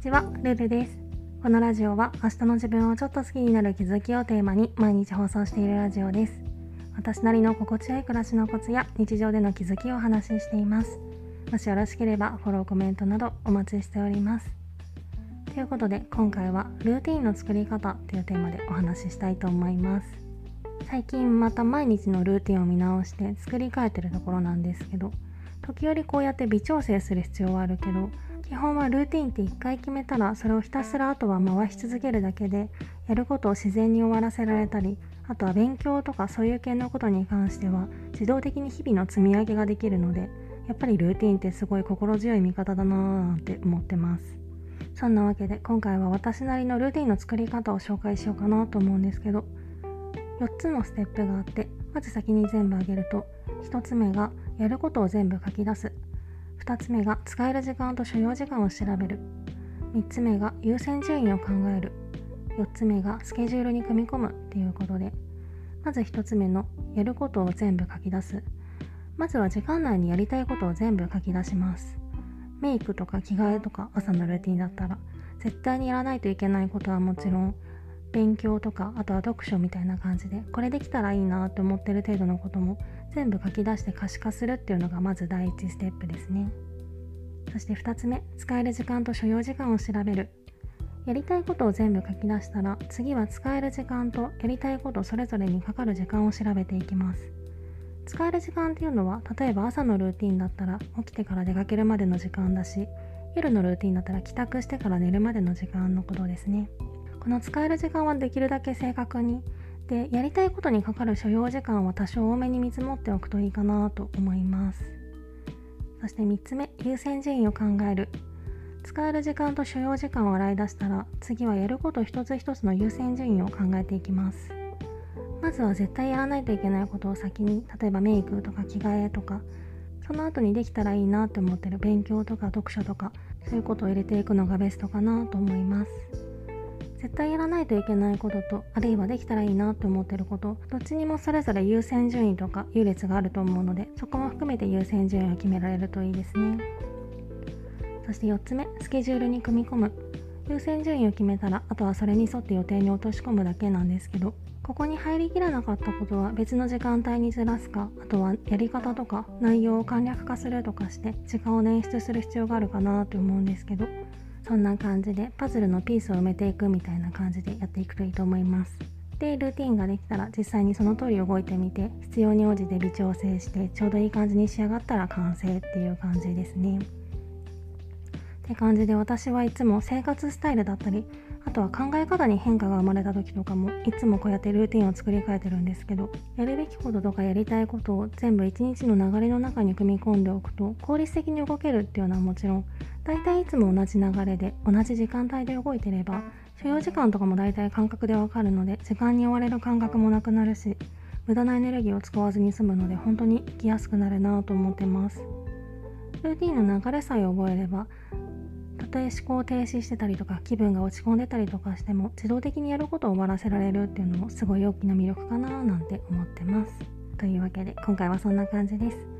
ちは、ルルです。このラジオは明日の自分をちょっと好きになる気づきをテーマに毎日放送しているラジオです。私なりの心地よい暮らしのコツや日常での気づきをお話ししています。もしよろしければフォロー、コメントなどお待ちしております。ということで今回はルーティンの作り方というテーマでお話ししたいと思います。最近また毎日のルーティンを見直して作り変えてるところなんですけど時折こうやって微調整する必要はあるけど基本はルーティンって1回決めたらそれをひたすらあとは回し続けるだけでやることを自然に終わらせられたりあとは勉強とかそういう系のことに関しては自動的に日々の積み上げができるのでやっぱりルーティンってすごい心強い味方だなぁなんて思ってます。そんなわけで今回は私なりのルーティンの作り方を紹介しようかなと思うんですけど4つのステップがあってまず先に全部あげると1つ目がやることを全部書き出す。2つ目が使える時間と所要時間を調べる。3つ目が優先順位を考える。4つ目がスケジュールに組み込むっていうことで。まず1つ目のやることを全部書き出す。まずは時間内にやりたいことを全部書き出します。メイクとか着替えとか朝のルーティンだったら。絶対にやらないといけないことはもちろん勉強とかあとは読書みたいな感じでこれできたらいいなと思ってる程度のことも全部書き出して可視化するっていうのがまず第一ステップですね。そして2つ目使える時間と所要時間を調べる。やりたいことを全部書き出したら次は使える時間とやりたいことそれぞれにかかる時間を調べていきます。使える時間っていうのは例えば朝のルーティンだったら起きてから出かけるまでの時間だし夜のルーティンだったら帰宅してから寝るまでの時間のことですね。この使える時間はできるだけ正確にでやりたいことにかかる所要時間は多少多めに見積もっておくといいかなと思います。そして3つ目優先順位を考える。使える時間と所要時間を洗い出したら次はやること一つ一つの優先順位を考えていきます。まずは絶対やらないといけないことを先に例えばメイクとか着替えとかその後にできたらいいなって思ってる勉強とか読書とかそういうことを入れていくのがベストかなと思います。絶対やらないといけないこととあるいはできたらいいなって思ってることどっちにもそれぞれ優先順位とか優劣があると思うのでそこも含めて優先順位を決められるといいですね。そして4つ目スケジュールに組み込む。優先順位を決めたらあとはそれに沿って予定に落とし込むだけなんですけどここに入りきらなかったことは別の時間帯にずらすかあとはやり方とか内容を簡略化するとかして時間を捻出する必要があるかなと思うんですけどそんな感じでパズルのピースを埋めていくみたいな感じでやっていくといいと思います。でルーティンができたら実際にその通り動いてみて必要に応じて微調整してちょうどいい感じに仕上がったら完成っていう感じですね。って感じで私はいつも生活スタイルだったりあとは考え方に変化が生まれた時とかもいつもこうやってルーティンを作り変えてるんですけどやるべきこととかやりたいことを全部一日の流れの中に組み込んでおくと効率的に動けるっていうのはもちろん大体いつも同じ流れで同じ時間帯で動いてれば所要時間とかも大体感覚でわかるので時間に追われる感覚もなくなるし無駄なエネルギーを使わずに済むので本当に生きやすくなるなと思ってます。ルーティンの流れさえ覚えればたとえ思考停止してたりとか気分が落ち込んでたりとかしても自動的にやることを終わらせられるっていうのもすごい大きな魅力かななんて思ってます。というわけで今回はそんな感じです。